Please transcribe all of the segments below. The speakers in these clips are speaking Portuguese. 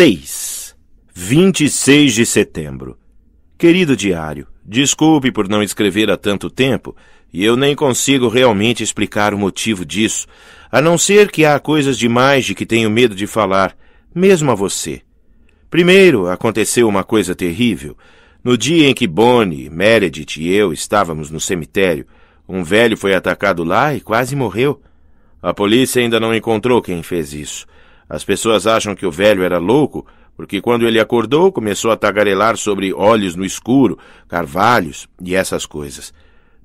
6. 26 de setembro. Querido diário, desculpe por não escrever há tanto tempo, e eu nem consigo realmente explicar o motivo disso, a não ser que há coisas demais de que tenho medo de falar, mesmo a você. Primeiro, aconteceu uma coisa terrível. No dia em que Bonnie, Meredith e eu estávamos no cemitério, um velho foi atacado lá e quase morreu. A polícia ainda não encontrou quem fez isso. As pessoas acham que o velho era louco, porque quando ele acordou começou a tagarelar sobre olhos no escuro, carvalhos e essas coisas.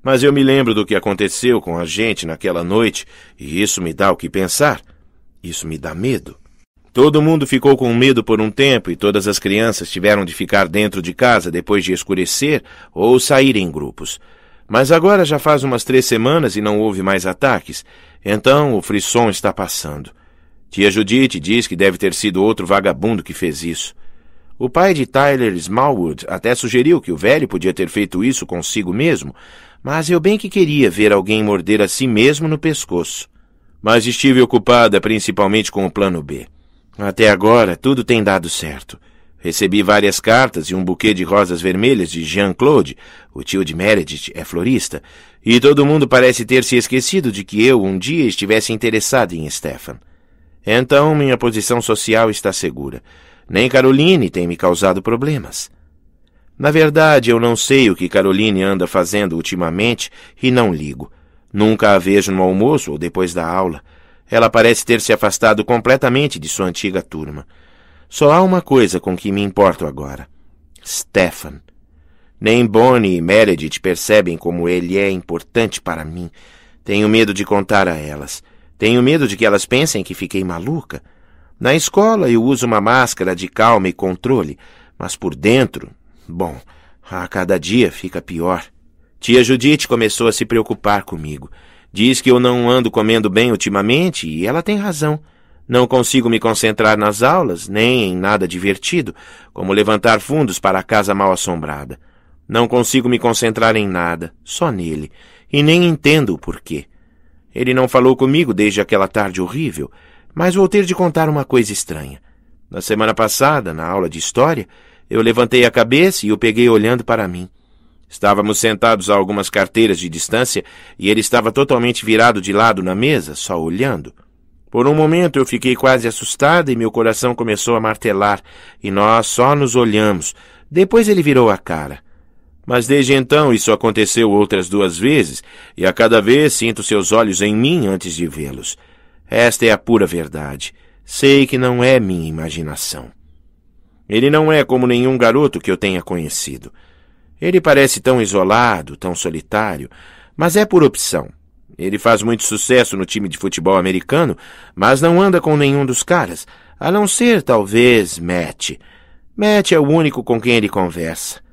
Mas eu me lembro do que aconteceu com a gente naquela noite, e isso me dá o que pensar. Isso me dá medo. Todo mundo ficou com medo por um tempo e todas as crianças tiveram de ficar dentro de casa depois de escurecer ou sair em grupos. Mas agora já faz umas três semanas e não houve mais ataques, então o frisson está passando. Tia Judith diz que deve ter sido outro vagabundo que fez isso. O pai de Tyler Smallwood até sugeriu que o velho podia ter feito isso consigo mesmo, mas eu bem que queria ver alguém morder a si mesmo no pescoço. Mas estive ocupada principalmente com o plano B. Até agora, tudo tem dado certo. Recebi várias cartas e um buquê de rosas vermelhas de Jean-Claude, o tio de Meredith, é florista, e todo mundo parece ter se esquecido de que eu um dia estivesse interessado em Stefan. Então minha posição social está segura. Nem Caroline tem me causado problemas. Na verdade, eu não sei o que Caroline anda fazendo ultimamente e não ligo. Nunca a vejo no almoço ou depois da aula. Ela parece ter se afastado completamente de sua antiga turma. Só há uma coisa com que me importo agora. Stefan. Nem Bonnie e Meredith percebem como ele é importante para mim. Tenho medo de contar a elas. Tenho medo de que elas pensem que fiquei maluca. Na escola eu uso uma máscara de calma e controle, mas por dentro, bom, a cada dia fica pior. Tia Judite começou a se preocupar comigo. Diz que eu não ando comendo bem ultimamente e ela tem razão. Não consigo me concentrar nas aulas, nem em nada divertido, como levantar fundos para a casa mal assombrada. Não consigo me concentrar em nada, só nele, e nem entendo o porquê. Ele não falou comigo desde aquela tarde horrível, mas vou ter de contar uma coisa estranha. Na semana passada, na aula de história, eu levantei a cabeça e o peguei olhando para mim. Estávamos sentados a algumas carteiras de distância e ele estava totalmente virado de lado na mesa, só olhando. Por um momento eu fiquei quase assustada e meu coração começou a martelar, e nós só nos olhamos. Depois ele virou a cara. Mas desde então isso aconteceu outras duas vezes, e a cada vez sinto seus olhos em mim antes de vê-los. Esta é a pura verdade. Sei que não é minha imaginação. Ele não é como nenhum garoto que eu tenha conhecido. Ele parece tão isolado, tão solitário, mas é por opção. Ele faz muito sucesso no time de futebol americano, mas não anda com nenhum dos caras, a não ser, talvez, Matt. Matt é o único com quem ele conversa.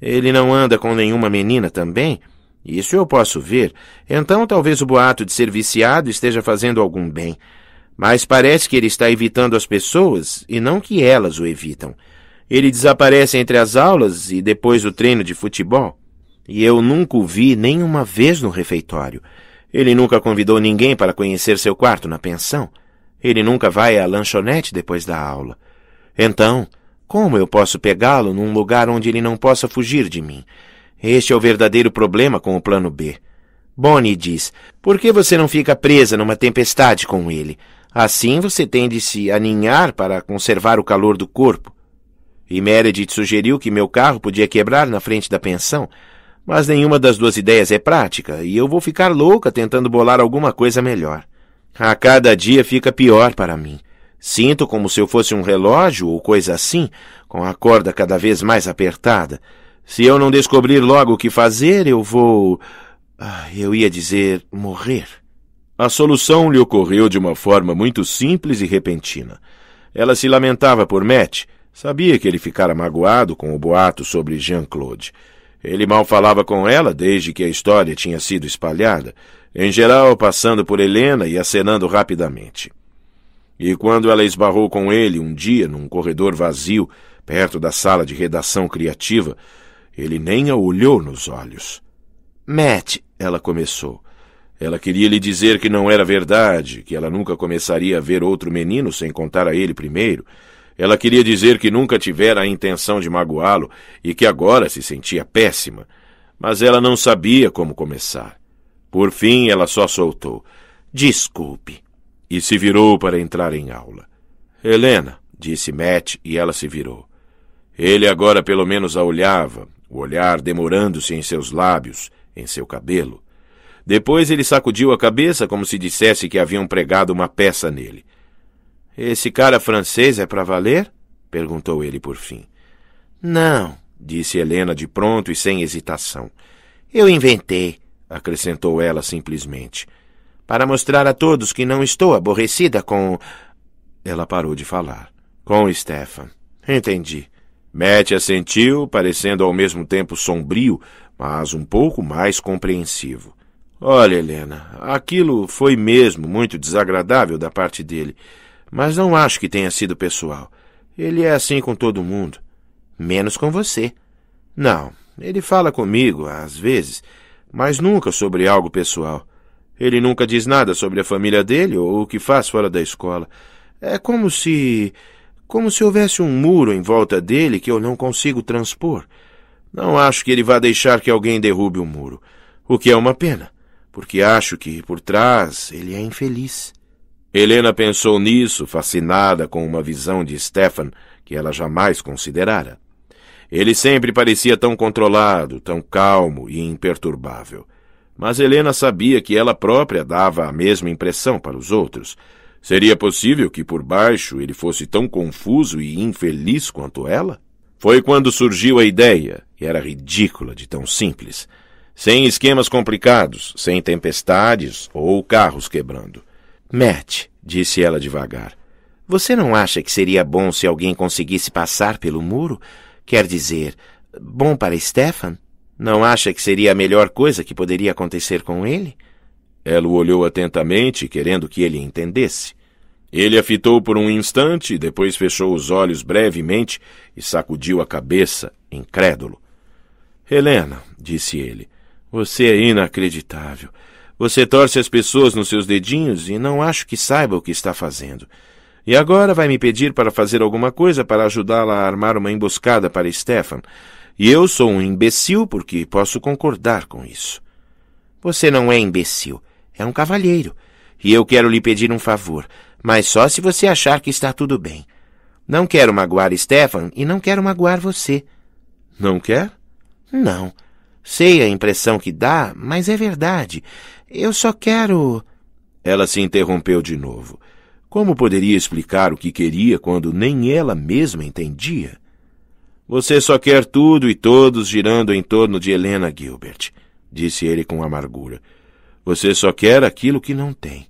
Ele não anda com nenhuma menina também? Isso eu posso ver. Então talvez o boato de ser viciado esteja fazendo algum bem. Mas parece que ele está evitando as pessoas e não que elas o evitam. Ele desaparece entre as aulas e depois do treino de futebol. E eu nunca o vi nem uma vez no refeitório. Ele nunca convidou ninguém para conhecer seu quarto na pensão. Ele nunca vai à lanchonete depois da aula. Então, como eu posso pegá-lo num lugar onde ele não possa fugir de mim? Este é o verdadeiro problema com o plano B. Bonnie diz: Por que você não fica presa numa tempestade com ele? Assim você tem de se aninhar para conservar o calor do corpo. E Meredith sugeriu que meu carro podia quebrar na frente da pensão, mas nenhuma das duas ideias é prática, e eu vou ficar louca tentando bolar alguma coisa melhor. A cada dia fica pior para mim. Sinto como se eu fosse um relógio ou coisa assim, com a corda cada vez mais apertada. Se eu não descobrir logo o que fazer, eu vou. Ah, eu ia dizer morrer. A solução lhe ocorreu de uma forma muito simples e repentina. Ela se lamentava por Matt. Sabia que ele ficara magoado com o boato sobre Jean-Claude. Ele mal falava com ela desde que a história tinha sido espalhada, em geral passando por Helena e acenando rapidamente. E quando ela esbarrou com ele um dia num corredor vazio, perto da sala de redação criativa, ele nem a olhou nos olhos. Matt, ela começou. Ela queria lhe dizer que não era verdade, que ela nunca começaria a ver outro menino sem contar a ele primeiro. Ela queria dizer que nunca tivera a intenção de magoá-lo e que agora se sentia péssima, mas ela não sabia como começar. Por fim, ela só soltou: Desculpe. E se virou para entrar em aula. Helena, disse Matt, e ela se virou. Ele agora pelo menos a olhava, o olhar demorando-se em seus lábios, em seu cabelo. Depois ele sacudiu a cabeça como se dissesse que haviam pregado uma peça nele. Esse cara francês é para valer? perguntou ele por fim. Não, disse Helena de pronto e sem hesitação. Eu inventei, acrescentou ela simplesmente, para mostrar a todos que não estou aborrecida com. Ela parou de falar. Com Stefan. Entendi. Matt assentiu, parecendo ao mesmo tempo sombrio, mas um pouco mais compreensivo. Olha, Helena, aquilo foi mesmo muito desagradável da parte dele, mas não acho que tenha sido pessoal. Ele é assim com todo mundo. Menos com você. Não, ele fala comigo, às vezes, mas nunca sobre algo pessoal. Ele nunca diz nada sobre a família dele ou o que faz fora da escola. É como se como se houvesse um muro em volta dele que eu não consigo transpor. Não acho que ele vá deixar que alguém derrube o muro, o que é uma pena, porque acho que por trás ele é infeliz. Helena pensou nisso, fascinada com uma visão de Stefan que ela jamais considerara. Ele sempre parecia tão controlado, tão calmo e imperturbável. Mas Helena sabia que ela própria dava a mesma impressão para os outros, Seria possível que por baixo ele fosse tão confuso e infeliz quanto ela? Foi quando surgiu a ideia, e era ridícula de tão simples. Sem esquemas complicados, sem tempestades ou carros quebrando. Matt, disse ela devagar, você não acha que seria bom se alguém conseguisse passar pelo muro? Quer dizer, bom para Stefan? Não acha que seria a melhor coisa que poderia acontecer com ele? Ela o olhou atentamente, querendo que ele entendesse. Ele a fitou por um instante, depois fechou os olhos brevemente e sacudiu a cabeça, incrédulo. Helena, disse ele, você é inacreditável. Você torce as pessoas nos seus dedinhos e não acho que saiba o que está fazendo. E agora vai me pedir para fazer alguma coisa para ajudá-la a armar uma emboscada para Stefan. E eu sou um imbecil porque posso concordar com isso. Você não é imbecil. É um cavalheiro. E eu quero lhe pedir um favor, mas só se você achar que está tudo bem. Não quero magoar Stefan e não quero magoar você. Não quer? Não. Sei a impressão que dá, mas é verdade. Eu só quero. Ela se interrompeu de novo. Como poderia explicar o que queria quando nem ela mesma entendia? Você só quer tudo e todos girando em torno de Helena Gilbert, disse ele com amargura. Você só quer aquilo que não tem.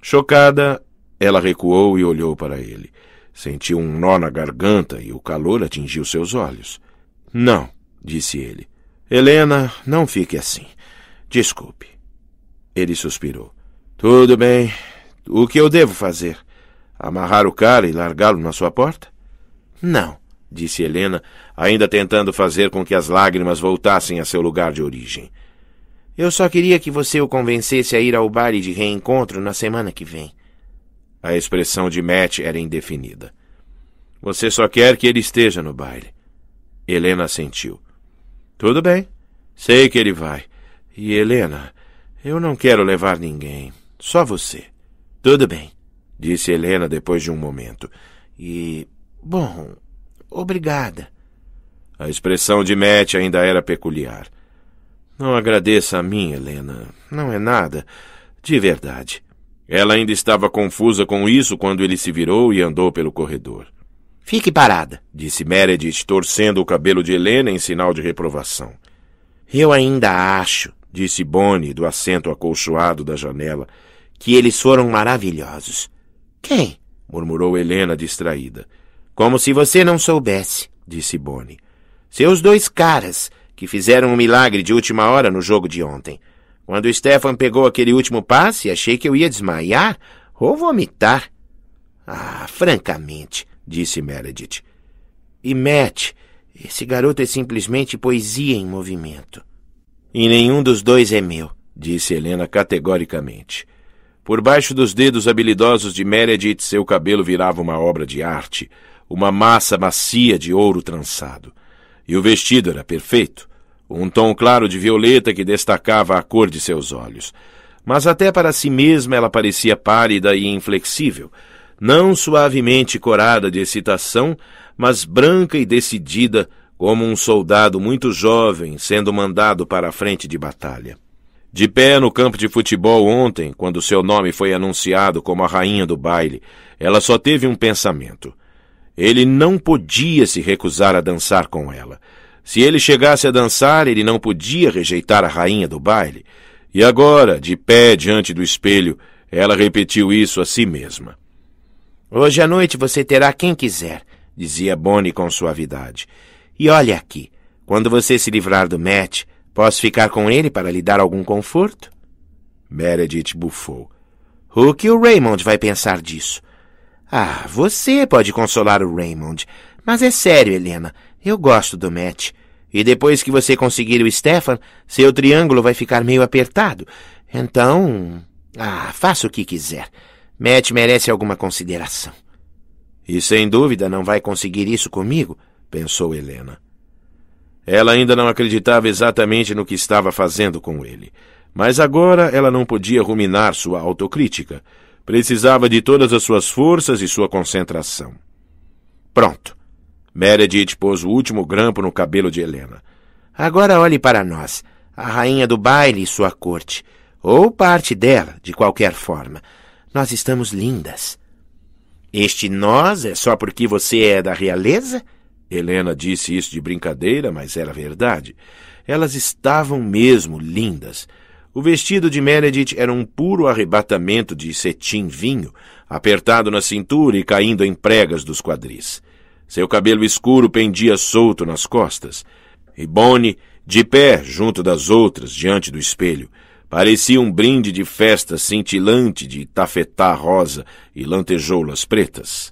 Chocada, ela recuou e olhou para ele. Sentiu um nó na garganta e o calor atingiu seus olhos. Não, disse ele. Helena, não fique assim. Desculpe. Ele suspirou. Tudo bem. O que eu devo fazer? Amarrar o cara e largá-lo na sua porta? Não, disse Helena, ainda tentando fazer com que as lágrimas voltassem a seu lugar de origem. Eu só queria que você o convencesse a ir ao baile de reencontro na semana que vem. A expressão de Matt era indefinida. Você só quer que ele esteja no baile. Helena sentiu. Tudo bem. Sei que ele vai. E Helena, eu não quero levar ninguém. Só você. Tudo bem, disse Helena depois de um momento. E. Bom, obrigada. A expressão de Matt ainda era peculiar. Não agradeça a mim, Helena. Não é nada. De verdade. Ela ainda estava confusa com isso quando ele se virou e andou pelo corredor. Fique parada, disse Meredith, torcendo o cabelo de Helena em sinal de reprovação. Eu ainda acho, disse Bonnie, do assento acolchoado da janela, que eles foram maravilhosos. Quem? murmurou Helena distraída. Como se você não soubesse, disse Bonnie. Seus dois caras, que fizeram um milagre de última hora no jogo de ontem. Quando Stefan pegou aquele último passe, achei que eu ia desmaiar ou vomitar. Ah, francamente, disse Meredith. E Matt, esse garoto é simplesmente poesia em movimento. E nenhum dos dois é meu, disse Helena categoricamente. Por baixo dos dedos habilidosos de Meredith, seu cabelo virava uma obra de arte, uma massa macia de ouro trançado. E o vestido era perfeito, um tom claro de violeta que destacava a cor de seus olhos. Mas até para si mesma ela parecia pálida e inflexível, não suavemente corada de excitação, mas branca e decidida, como um soldado muito jovem sendo mandado para a frente de batalha. De pé no campo de futebol ontem, quando seu nome foi anunciado como a rainha do baile, ela só teve um pensamento. Ele não podia se recusar a dançar com ela. Se ele chegasse a dançar, ele não podia rejeitar a rainha do baile. E agora, de pé diante do espelho, ela repetiu isso a si mesma. Hoje à noite você terá quem quiser, dizia Bonnie com suavidade. E olha aqui, quando você se livrar do Matt, posso ficar com ele para lhe dar algum conforto? Meredith bufou. O que o Raymond vai pensar disso? Ah, você pode consolar o Raymond. Mas é sério, Helena. Eu gosto do Matt. E depois que você conseguir o Stefan, seu triângulo vai ficar meio apertado. Então. Ah, faça o que quiser. Matt merece alguma consideração. E sem dúvida não vai conseguir isso comigo, pensou Helena. Ela ainda não acreditava exatamente no que estava fazendo com ele. Mas agora ela não podia ruminar sua autocrítica. Precisava de todas as suas forças e sua concentração. Pronto. Meredith pôs o último grampo no cabelo de Helena. Agora olhe para nós, a rainha do baile e sua corte, ou parte dela, de qualquer forma. Nós estamos lindas. Este nós é só porque você é da realeza? Helena disse isso de brincadeira, mas era verdade. Elas estavam mesmo lindas. O vestido de Meredith era um puro arrebatamento de cetim vinho, apertado na cintura e caindo em pregas dos quadris. Seu cabelo escuro pendia solto nas costas. E Bonnie, de pé junto das outras, diante do espelho, parecia um brinde de festa cintilante de tafetá rosa e lantejoulas pretas.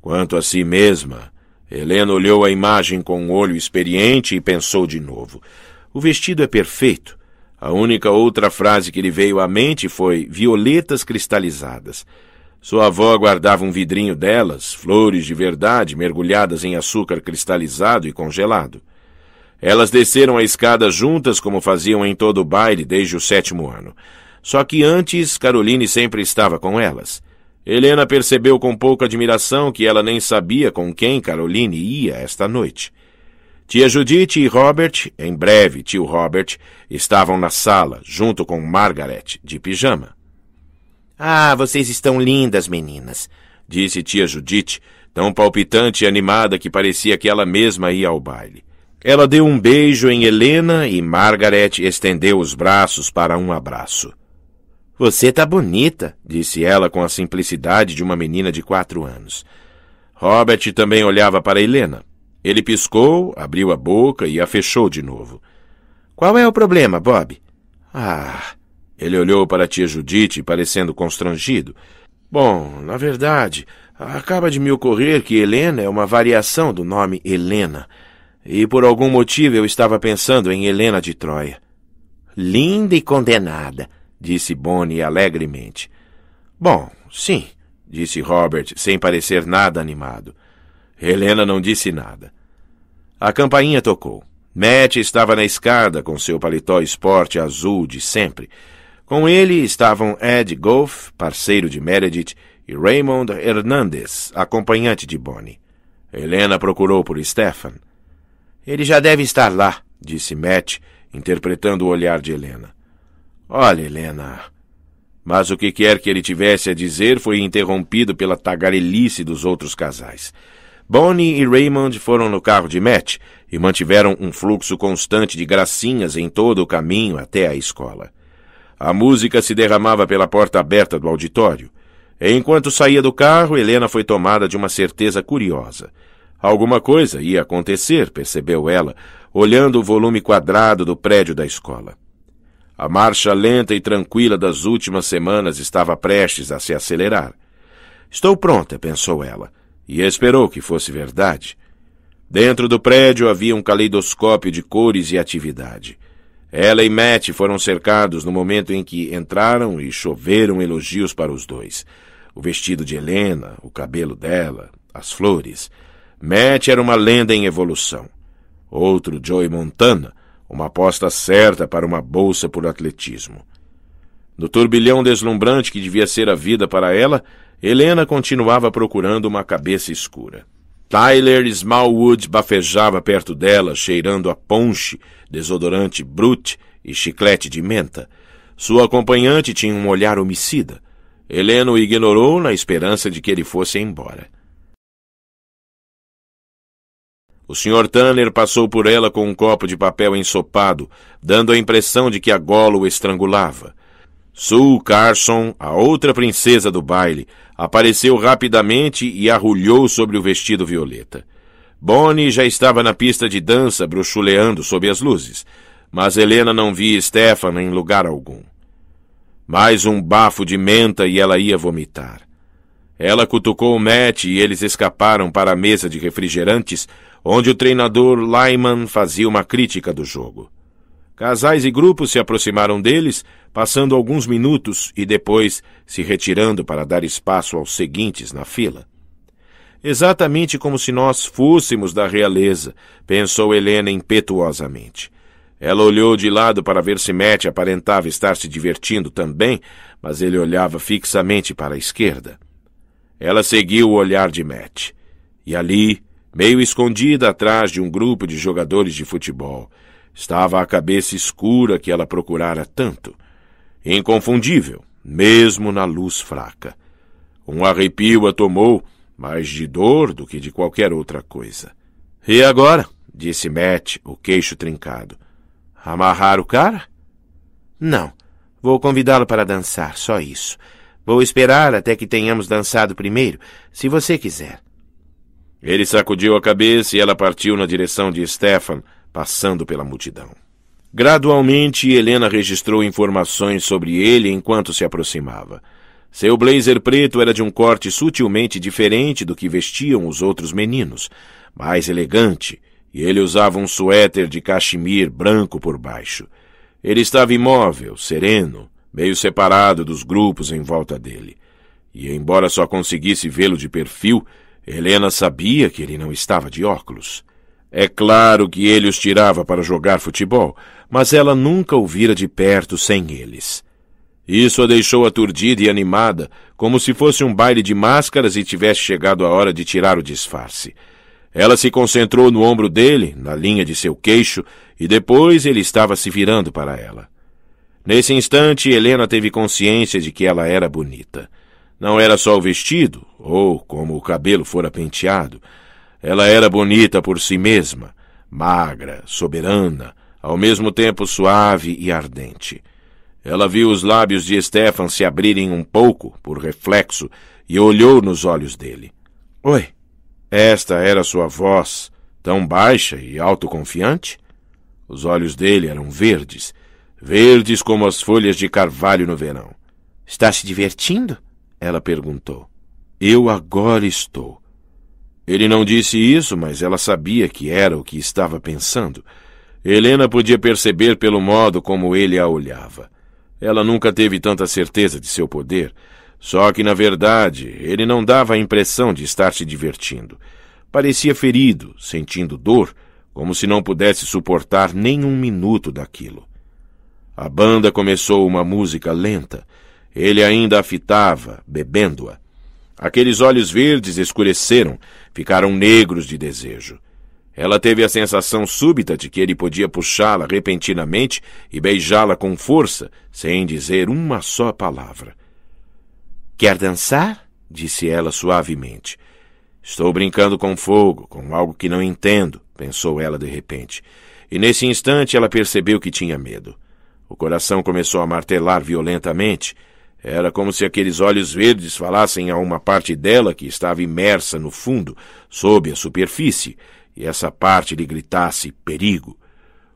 Quanto a si mesma, Helena olhou a imagem com um olho experiente e pensou de novo. O vestido é perfeito, a única outra frase que lhe veio à mente foi violetas cristalizadas. Sua avó guardava um vidrinho delas, flores de verdade mergulhadas em açúcar cristalizado e congelado. Elas desceram a escada juntas como faziam em todo o baile desde o sétimo ano. Só que antes Caroline sempre estava com elas. Helena percebeu com pouca admiração que ela nem sabia com quem Caroline ia esta noite. Tia Judith e Robert, em breve tio Robert, estavam na sala, junto com Margaret, de pijama. Ah, vocês estão lindas, meninas, disse tia Judith, tão palpitante e animada que parecia que ela mesma ia ao baile. Ela deu um beijo em Helena e Margaret estendeu os braços para um abraço. Você tá bonita, disse ela com a simplicidade de uma menina de quatro anos. Robert também olhava para Helena. Ele piscou, abriu a boca e a fechou de novo. Qual é o problema, Bob? Ah. Ele olhou para a tia Judite, parecendo constrangido. Bom, na verdade, acaba de me ocorrer que Helena é uma variação do nome Helena. E por algum motivo eu estava pensando em Helena de Troia. Linda e condenada, disse Bonnie alegremente. Bom, sim, disse Robert, sem parecer nada animado. Helena não disse nada. A campainha tocou. Matt estava na escada com seu paletó esporte azul de sempre. Com ele estavam Ed Goff, parceiro de Meredith, e Raymond Hernandez, acompanhante de Bonnie. Helena procurou por Stefan. Ele já deve estar lá, disse Matt, interpretando o olhar de Helena. Olha, Helena. Mas o que quer que ele tivesse a dizer foi interrompido pela tagarelice dos outros casais. Bonnie e Raymond foram no carro de Matt e mantiveram um fluxo constante de gracinhas em todo o caminho até a escola. A música se derramava pela porta aberta do auditório. Enquanto saía do carro, Helena foi tomada de uma certeza curiosa. Alguma coisa ia acontecer, percebeu ela, olhando o volume quadrado do prédio da escola. A marcha lenta e tranquila das últimas semanas estava prestes a se acelerar. Estou pronta, pensou ela e esperou que fosse verdade. Dentro do prédio havia um caleidoscópio de cores e atividade. Ela e Matt foram cercados no momento em que entraram e choveram elogios para os dois. O vestido de Helena, o cabelo dela, as flores. Matt era uma lenda em evolução. Outro Joey Montana, uma aposta certa para uma bolsa por atletismo. No turbilhão deslumbrante que devia ser a vida para ela, Helena continuava procurando uma cabeça escura. Tyler Smallwood bafejava perto dela, cheirando a ponche, desodorante brute e chiclete de menta. Sua acompanhante tinha um olhar homicida. Helena o ignorou na esperança de que ele fosse embora. O Sr. Tanner passou por ela com um copo de papel ensopado, dando a impressão de que a gola o estrangulava. Sue Carson, a outra princesa do baile, apareceu rapidamente e arrulhou sobre o vestido violeta. Bonnie já estava na pista de dança, bruxuleando sob as luzes, mas Helena não via Stefan em lugar algum. Mais um bafo de menta e ela ia vomitar. Ela cutucou o Matt e eles escaparam para a mesa de refrigerantes, onde o treinador Lyman fazia uma crítica do jogo. Casais e grupos se aproximaram deles, passando alguns minutos e depois se retirando para dar espaço aos seguintes na fila. Exatamente como se nós fôssemos da realeza, pensou Helena impetuosamente. Ela olhou de lado para ver se Matt aparentava estar se divertindo também, mas ele olhava fixamente para a esquerda. Ela seguiu o olhar de Matt. E ali, meio escondida atrás de um grupo de jogadores de futebol, Estava a cabeça escura que ela procurara tanto. Inconfundível, mesmo na luz fraca. Um arrepio a tomou, mais de dor do que de qualquer outra coisa. E agora? disse Matt, o queixo trincado. Amarrar o cara? Não. Vou convidá-lo para dançar, só isso. Vou esperar até que tenhamos dançado primeiro, se você quiser. Ele sacudiu a cabeça e ela partiu na direção de Stefan, passando pela multidão. Gradualmente, Helena registrou informações sobre ele enquanto se aproximava. Seu blazer preto era de um corte sutilmente diferente do que vestiam os outros meninos, mais elegante, e ele usava um suéter de cachemir branco por baixo. Ele estava imóvel, sereno, meio separado dos grupos em volta dele. E, embora só conseguisse vê-lo de perfil, Helena sabia que ele não estava de óculos. É claro que ele os tirava para jogar futebol, mas ela nunca o vira de perto sem eles. Isso a deixou aturdida e animada, como se fosse um baile de máscaras e tivesse chegado a hora de tirar o disfarce. Ela se concentrou no ombro dele, na linha de seu queixo, e depois ele estava se virando para ela. Nesse instante, Helena teve consciência de que ela era bonita. Não era só o vestido, ou como o cabelo fora penteado, ela era bonita por si mesma, magra, soberana, ao mesmo tempo suave e ardente. Ela viu os lábios de Stefan se abrirem um pouco, por reflexo, e olhou nos olhos dele. Oi, esta era sua voz, tão baixa e autoconfiante? Os olhos dele eram verdes, verdes como as folhas de carvalho no verão. Está se divertindo? Ela perguntou. Eu agora estou. Ele não disse isso, mas ela sabia que era o que estava pensando. Helena podia perceber pelo modo como ele a olhava. Ela nunca teve tanta certeza de seu poder, só que, na verdade, ele não dava a impressão de estar se divertindo. Parecia ferido, sentindo dor, como se não pudesse suportar nem um minuto daquilo. A banda começou uma música lenta. Ele ainda a fitava, bebendo-a. Aqueles olhos verdes escureceram, ficaram negros de desejo. Ela teve a sensação súbita de que ele podia puxá-la repentinamente e beijá-la com força, sem dizer uma só palavra. Quer dançar? disse ela suavemente. Estou brincando com fogo, com algo que não entendo, pensou ela de repente. E nesse instante ela percebeu que tinha medo. O coração começou a martelar violentamente era como se aqueles olhos verdes falassem a uma parte dela que estava imersa no fundo, sob a superfície, e essa parte lhe gritasse perigo.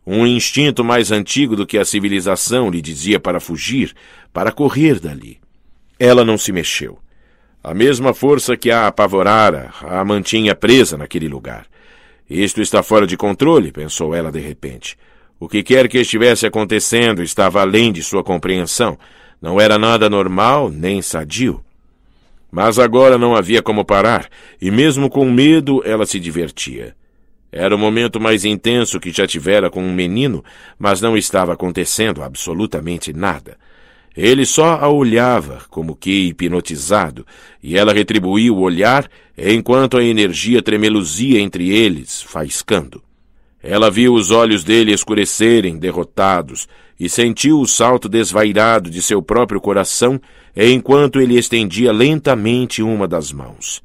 Um instinto mais antigo do que a civilização lhe dizia para fugir, para correr dali. Ela não se mexeu. A mesma força que a apavorara a mantinha presa naquele lugar. Isto está fora de controle, pensou ela de repente. O que quer que estivesse acontecendo estava além de sua compreensão. Não era nada normal nem sadio. Mas agora não havia como parar, e mesmo com medo ela se divertia. Era o momento mais intenso que já tivera com um menino, mas não estava acontecendo absolutamente nada. Ele só a olhava, como que hipnotizado, e ela retribuía o olhar enquanto a energia tremeluzia entre eles, faiscando. Ela viu os olhos dele escurecerem, derrotados, e sentiu o salto desvairado de seu próprio coração enquanto ele estendia lentamente uma das mãos.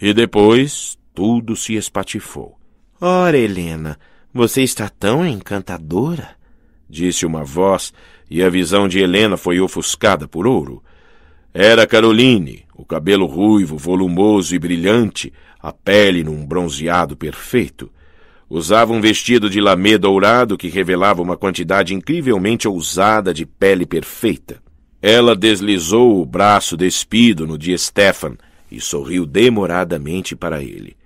E depois tudo se espatifou. Ora, Helena, você está tão encantadora, disse uma voz, e a visão de Helena foi ofuscada por ouro. Era Caroline, o cabelo ruivo, volumoso e brilhante, a pele num bronzeado perfeito. Usava um vestido de lamê dourado que revelava uma quantidade incrivelmente ousada de pele perfeita. Ela deslizou o braço despido no de Stefan e sorriu demoradamente para ele.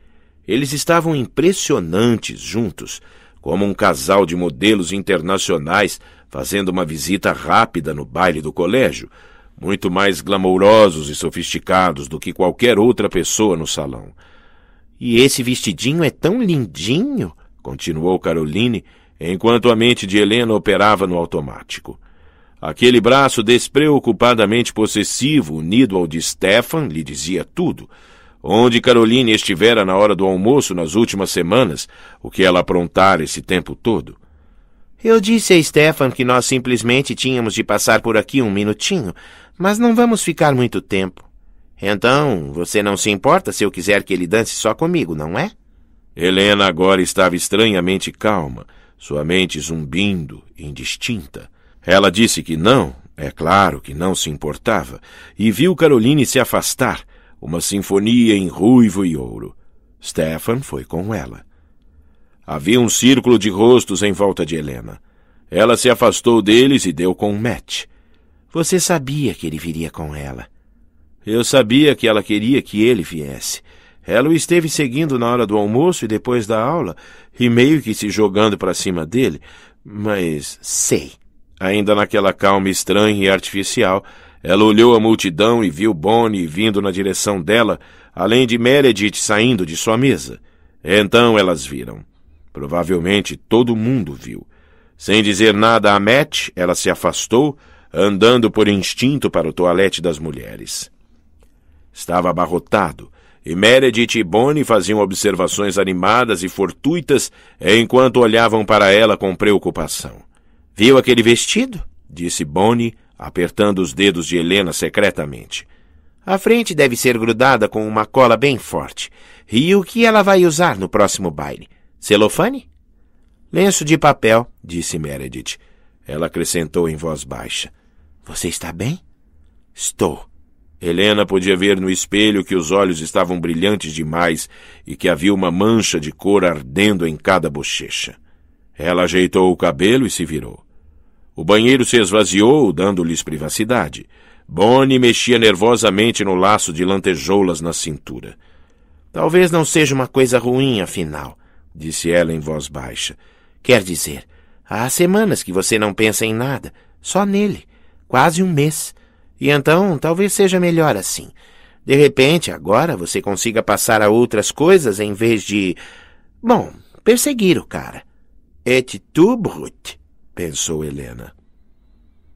Eles estavam impressionantes juntos, como um casal de modelos internacionais fazendo uma visita rápida no baile do colégio, muito mais glamourosos e sofisticados do que qualquer outra pessoa no salão. E esse vestidinho é tão lindinho, continuou Caroline, enquanto a mente de Helena operava no automático. Aquele braço despreocupadamente possessivo, unido ao de Stefan, lhe dizia tudo. Onde Caroline estivera na hora do almoço nas últimas semanas, o que ela aprontara esse tempo todo. Eu disse a Stefan que nós simplesmente tínhamos de passar por aqui um minutinho, mas não vamos ficar muito tempo. Então, você não se importa se eu quiser que ele dance só comigo, não é? Helena agora estava estranhamente calma, sua mente zumbindo, indistinta. Ela disse que não, é claro que não se importava, e viu Caroline se afastar, uma sinfonia em ruivo e ouro. Stefan foi com ela. Havia um círculo de rostos em volta de Helena. Ela se afastou deles e deu com Matt. Você sabia que ele viria com ela. Eu sabia que ela queria que ele viesse. Ela o esteve seguindo na hora do almoço e depois da aula, e meio que se jogando para cima dele, mas sei. Ainda naquela calma estranha e artificial, ela olhou a multidão e viu Bonnie vindo na direção dela, além de Meredith saindo de sua mesa. Então elas viram. Provavelmente todo mundo viu. Sem dizer nada a Matt, ela se afastou, andando por instinto para o toalete das mulheres. Estava abarrotado, e Meredith e Bonnie faziam observações animadas e fortuitas enquanto olhavam para ela com preocupação. Viu aquele vestido? disse Bonnie, apertando os dedos de Helena secretamente. A frente deve ser grudada com uma cola bem forte. E o que ela vai usar no próximo baile? Celofane? Lenço de papel, disse Meredith. Ela acrescentou em voz baixa. Você está bem? Estou. Helena podia ver no espelho que os olhos estavam brilhantes demais e que havia uma mancha de cor ardendo em cada bochecha. Ela ajeitou o cabelo e se virou. O banheiro se esvaziou, dando-lhes privacidade. Bonnie mexia nervosamente no laço de lantejoulas na cintura. Talvez não seja uma coisa ruim, afinal, disse ela em voz baixa. Quer dizer, há semanas que você não pensa em nada, só nele, quase um mês. E então talvez seja melhor assim. De repente, agora você consiga passar a outras coisas em vez de. Bom, perseguir o cara. Et tu brut, pensou Helena.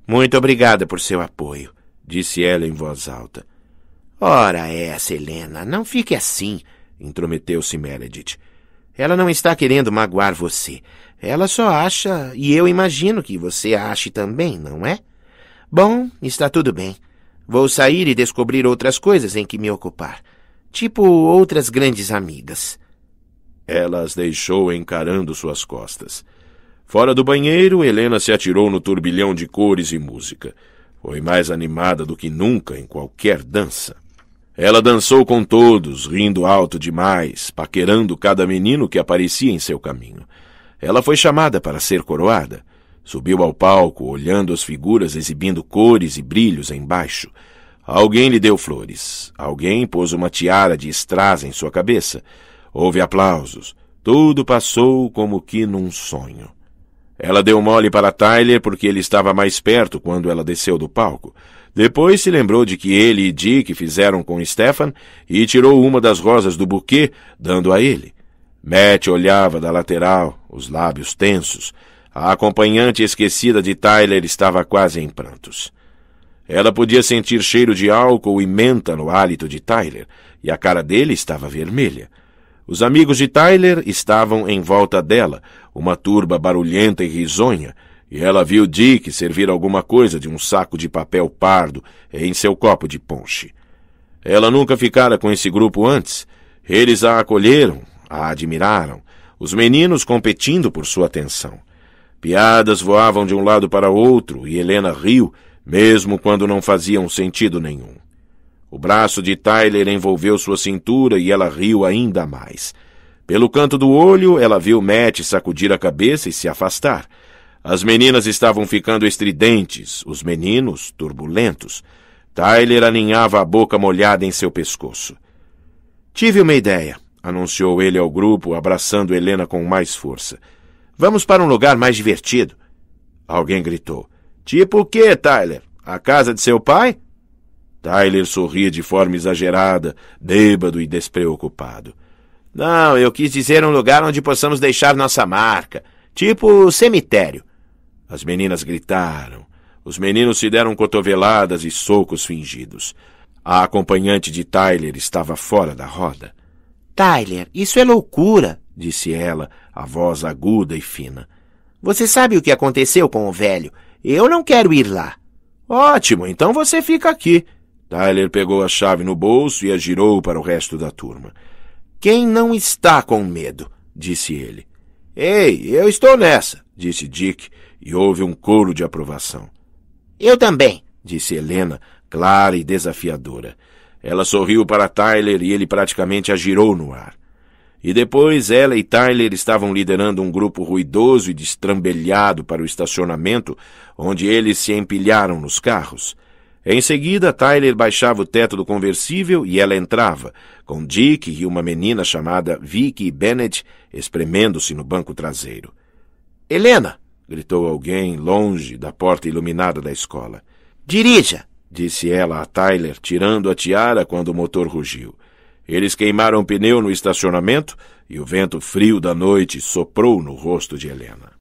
Muito obrigada por seu apoio, disse ela em voz alta. Ora essa, Helena, não fique assim, intrometeu-se Meredith. Ela não está querendo magoar você. Ela só acha, e eu imagino que você ache também, não é? Bom, está tudo bem. Vou sair e descobrir outras coisas em que me ocupar. Tipo outras grandes amigas. Ela as deixou encarando suas costas. Fora do banheiro, Helena se atirou no turbilhão de cores e música. Foi mais animada do que nunca em qualquer dança. Ela dançou com todos, rindo alto demais, paquerando cada menino que aparecia em seu caminho. Ela foi chamada para ser coroada. Subiu ao palco, olhando as figuras exibindo cores e brilhos embaixo. Alguém lhe deu flores. Alguém pôs uma tiara de strass em sua cabeça. Houve aplausos. Tudo passou como que num sonho. Ela deu mole para Tyler porque ele estava mais perto quando ela desceu do palco. Depois se lembrou de que ele e Dick fizeram com Stefan e tirou uma das rosas do buquê, dando a ele. Matt olhava da lateral, os lábios tensos. A acompanhante esquecida de Tyler estava quase em prantos. Ela podia sentir cheiro de álcool e menta no hálito de Tyler, e a cara dele estava vermelha. Os amigos de Tyler estavam em volta dela, uma turba barulhenta e risonha, e ela viu Dick servir alguma coisa de um saco de papel pardo em seu copo de ponche. Ela nunca ficara com esse grupo antes. Eles a acolheram, a admiraram, os meninos competindo por sua atenção. Piadas voavam de um lado para outro e Helena riu, mesmo quando não faziam sentido nenhum. O braço de Tyler envolveu sua cintura e ela riu ainda mais. Pelo canto do olho, ela viu Matt sacudir a cabeça e se afastar. As meninas estavam ficando estridentes, os meninos turbulentos. Tyler aninhava a boca molhada em seu pescoço. Tive uma ideia, anunciou ele ao grupo, abraçando Helena com mais força. Vamos para um lugar mais divertido. Alguém gritou. Tipo o quê, Tyler? A casa de seu pai? Tyler sorria de forma exagerada, bêbado e despreocupado. Não, eu quis dizer um lugar onde possamos deixar nossa marca. Tipo cemitério. As meninas gritaram. Os meninos se deram cotoveladas e socos fingidos. A acompanhante de Tyler estava fora da roda. Tyler, isso é loucura, disse ela, a voz aguda e fina. Você sabe o que aconteceu com o velho. Eu não quero ir lá. Ótimo, então você fica aqui. Tyler pegou a chave no bolso e a girou para o resto da turma. Quem não está com medo? disse ele. Ei, eu estou nessa, disse Dick, e houve um coro de aprovação. Eu também, disse Helena, clara e desafiadora. Ela sorriu para Tyler e ele praticamente a girou no ar. E depois ela e Tyler estavam liderando um grupo ruidoso e destrambelhado para o estacionamento, onde eles se empilharam nos carros. Em seguida, Tyler baixava o teto do conversível e ela entrava, com Dick e uma menina chamada Vicky Bennett espremendo-se no banco traseiro. Helena! gritou alguém longe da porta iluminada da escola. Dirija! disse ela a Tyler, tirando a tiara quando o motor rugiu. Eles queimaram o pneu no estacionamento e o vento frio da noite soprou no rosto de Helena.